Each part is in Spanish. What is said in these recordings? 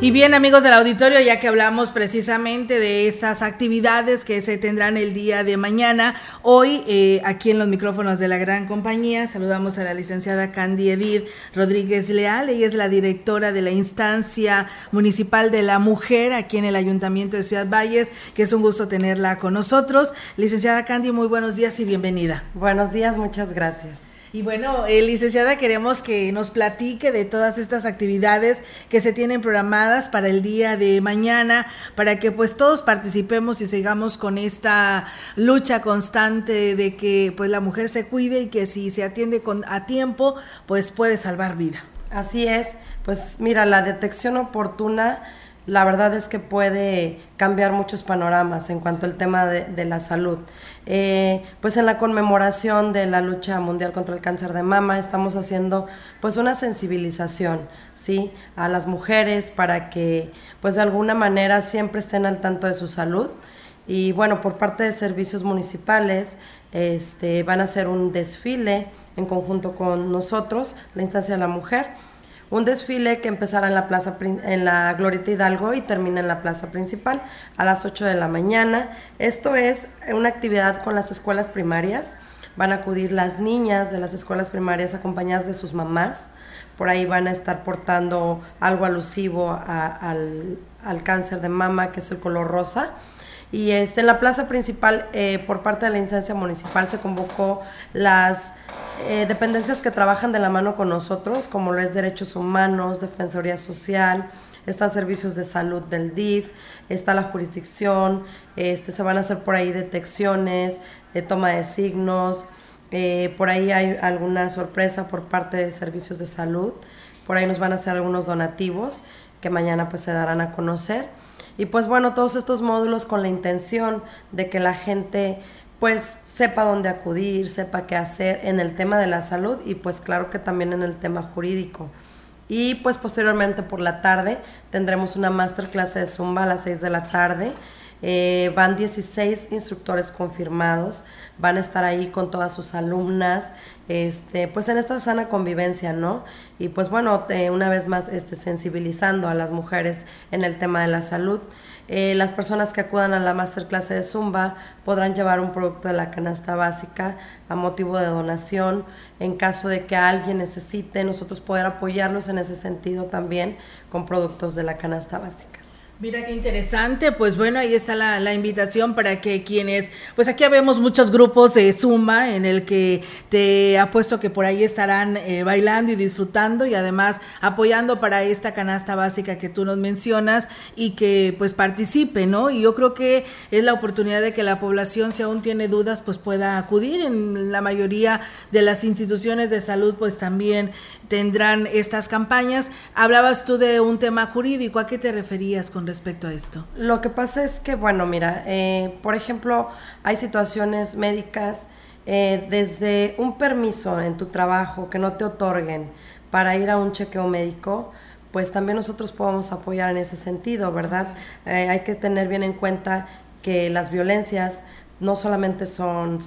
Y bien amigos del auditorio, ya que hablamos precisamente de estas actividades que se tendrán el día de mañana, hoy eh, aquí en los micrófonos de la gran compañía saludamos a la licenciada Candy Edith Rodríguez Leal, ella es la directora de la instancia municipal de la mujer aquí en el Ayuntamiento de Ciudad Valles, que es un gusto tenerla con nosotros. Licenciada Candy, muy buenos días y bienvenida. Buenos días, muchas gracias. Y bueno, eh, licenciada, queremos que nos platique de todas estas actividades que se tienen programadas para el día de mañana, para que pues todos participemos y sigamos con esta lucha constante de que pues la mujer se cuide y que si se atiende con a tiempo, pues puede salvar vida. Así es, pues mira, la detección oportuna la verdad es que puede cambiar muchos panoramas en cuanto al tema de, la salud. Eh, pues en la conmemoración de la lucha mundial contra el cáncer de mama estamos haciendo pues una sensibilización, ¿sí? A las mujeres para que pues de alguna manera siempre estén al tanto de su salud. Y bueno, por parte de servicios municipales este, van a hacer un desfile en conjunto con nosotros, la instancia de la mujer un desfile que empezará en la plaza en la Glorieta Hidalgo y termina en la plaza principal a las 8 de la mañana. Esto es una actividad con las escuelas primarias. Van a acudir las niñas de las escuelas primarias acompañadas de sus mamás. Por ahí van a estar portando algo alusivo al, al cáncer de mama, que es el color rosa y este, en la plaza principal, eh, por parte de la instancia municipal, se convocó las eh, dependencias que trabajan de la mano con nosotros, como lo es Derechos Humanos, Defensoría Social, están servicios de salud del DIF, está la jurisdicción, este, se van a hacer por ahí detecciones, de toma de signos, eh, por ahí hay alguna sorpresa por parte de servicios de salud, por ahí nos van a hacer algunos donativos que mañana pues se darán a conocer. Y pues bueno, todos estos módulos con la intención de que la gente pues sepa dónde acudir, sepa qué hacer en el tema de la salud y pues claro que también en el tema jurídico. Y pues posteriormente por la tarde tendremos una masterclass de Zumba a las 6 de la tarde eh, van 16 instructores confirmados, van a estar ahí con todas sus alumnas, este, pues en esta sana convivencia, ¿no? Y pues bueno, una vez más este, sensibilizando a las mujeres en el tema de la salud. Eh, las personas que acudan a la masterclass de Zumba podrán llevar un producto de la canasta básica a motivo de donación. En caso de que alguien necesite, nosotros poder apoyarlos en ese sentido también con productos de la canasta básica. Mira qué interesante, pues bueno, ahí está la, invitación para que quienes, pues aquí vemos muchos grupos de Zumba en el que te apuesto que por ahí estarán eh, bailando y disfrutando y además apoyando para esta canasta básica que tú nos mencionas y que pues participe, ¿no? Y yo creo que es la oportunidad de que la población, si aún tiene dudas, pues pueda acudir. En la mayoría de las instituciones de salud, pues también tendrán estas campañas. Hablabas tú de un tema jurídico, ¿a qué te referías con respecto a esto? Lo que pasa es que, bueno, mira, eh, por ejemplo, hay situaciones médicas eh, desde un permiso en tu trabajo que no te otorguen para ir a un chequeo médico, pues también nosotros podemos apoyar en ese sentido, ¿verdad? Eh, hay que tener bien en cuenta que las violencias no solamente son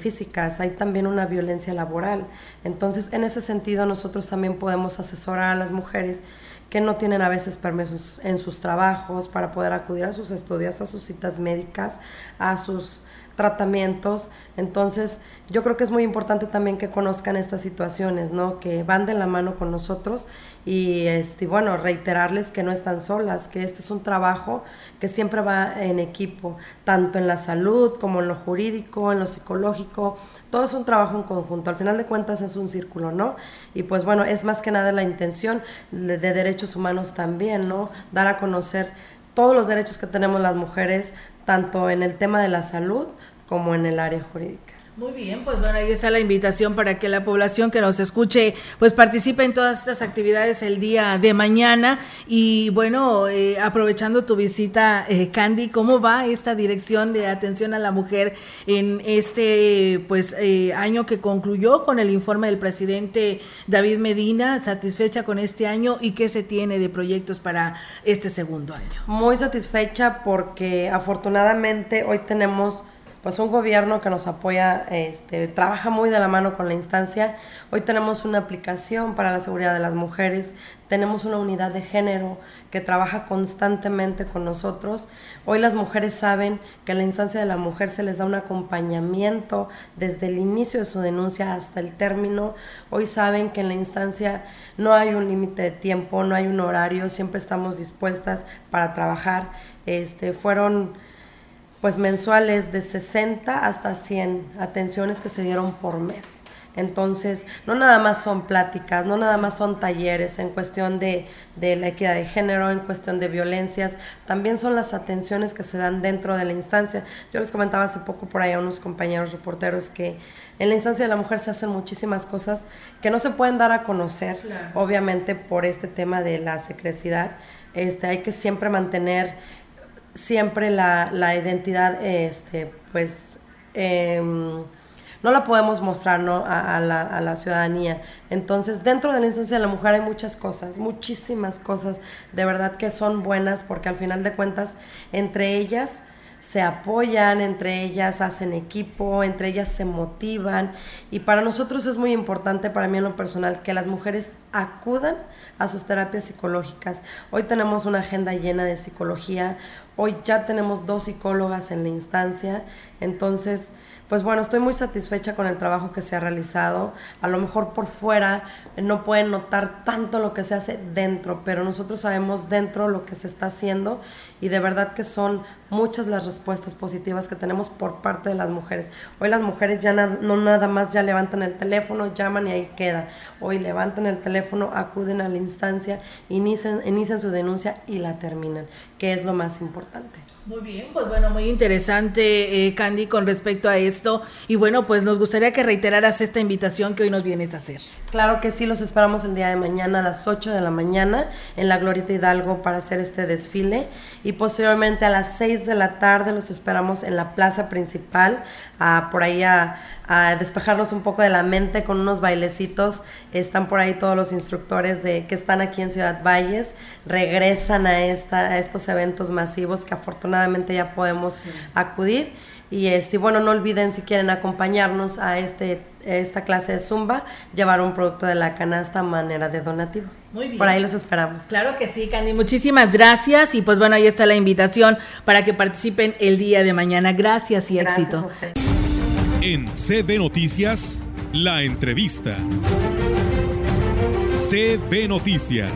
físicas, hay también una violencia laboral. Entonces, en ese sentido, nosotros también podemos asesorar a las mujeres que no tienen a veces permisos en sus trabajos para poder acudir a sus estudios, a sus citas médicas, a sus tratamientos. Entonces, yo creo que es muy importante también que conozcan estas situaciones, ¿no? Que van de la mano con nosotros y, este, bueno, reiterarles que no están solas, que este es un trabajo que siempre va en equipo, tanto en la salud como en lo jurídico, en lo psicológico. Todo es un trabajo en conjunto. Al final de cuentas es un círculo, ¿no? Y pues bueno, es más que nada la intención de, de derechos humanos también, ¿no? Dar a conocer todos los derechos que tenemos las mujeres, tanto en el tema de la salud como en el área jurídica. Muy bien, pues bueno, ahí está la invitación para que la población que nos escuche pues participe en todas estas actividades el día de mañana y bueno, eh, aprovechando tu visita, eh, Candy, ¿cómo va esta dirección de atención a la mujer en este pues eh, año que concluyó con el informe del presidente David Medina? ¿Satisfecha con este año y qué se tiene de proyectos para este segundo año? Muy satisfecha porque afortunadamente hoy tenemos pues un gobierno que nos apoya, este, trabaja muy de la mano con la instancia. Hoy tenemos una aplicación para la seguridad de las mujeres, tenemos una unidad de género que trabaja constantemente con nosotros. Hoy las mujeres saben que en la instancia de la mujer se les da un acompañamiento desde el inicio de su denuncia hasta el término. Hoy saben que en la instancia no hay un límite de tiempo, no hay un horario, siempre estamos dispuestas para trabajar. Este, fueron pues mensuales de 60 hasta 100 atenciones que se dieron por mes. Entonces, no nada más son pláticas, no nada más son talleres en cuestión de, de, la equidad de género, en cuestión de violencias, también son las atenciones que se dan dentro de la instancia. Yo les comentaba hace poco por ahí a unos compañeros reporteros que en la instancia de la mujer se hacen muchísimas cosas que no se pueden dar a conocer, obviamente por este tema de la secrecidad. Este, hay que siempre mantener siempre la, la identidad, este, pues, em, no la podemos mostrar a, la, a, la, ciudadanía. Entonces, dentro de la instancia de la mujer hay muchas cosas, muchísimas cosas, de verdad que son buenas, porque al final de cuentas, entre ellas se apoyan, entre ellas hacen equipo, entre ellas se motivan y para nosotros es muy importante, para mí en lo personal, que las mujeres acudan a sus terapias psicológicas. Hoy tenemos una agenda llena de psicología, hoy ya tenemos dos psicólogas en la instancia, entonces pues bueno, estoy muy satisfecha con el trabajo que se ha realizado. A lo mejor por fuera no pueden notar tanto lo que se hace dentro, pero nosotros sabemos dentro lo que se está haciendo y de verdad que son muchas las respuestas positivas que tenemos por parte de las mujeres. Hoy las mujeres ya no nada más ya levantan el teléfono, llaman y ahí queda. Hoy levantan el teléfono, acuden a la instancia, inician, inician su denuncia y la terminan, que es lo más importante importante. Muy bien, pues bueno, muy interesante, eh, Candy, con respecto a esto. Y bueno, pues nos gustaría que reiteraras esta invitación que hoy nos vienes a hacer. Claro que sí, los esperamos el día de mañana a las 8 de la mañana en la Glorieta Hidalgo para hacer este desfile. Y posteriormente a las 6 de la tarde los esperamos en la plaza principal, a, por ahí a a despejarnos un poco de la mente con unos bailecitos. Están por ahí todos los instructores de, que están aquí en Ciudad Valles, regresan a, esta, estos eventos masivos que afortunadamente ya podemos acudir. Y este, bueno, no olviden si quieren acompañarnos a este, esta clase de Zumba, llevar un producto de la canasta a manera de donativo. Muy bien. Por ahí los esperamos. Claro que sí, Candy. Muchísimas gracias. Y pues bueno, ahí está la invitación para que participen el día de mañana. Gracias y gracias éxito. En CB Noticias, la entrevista. CB Noticias.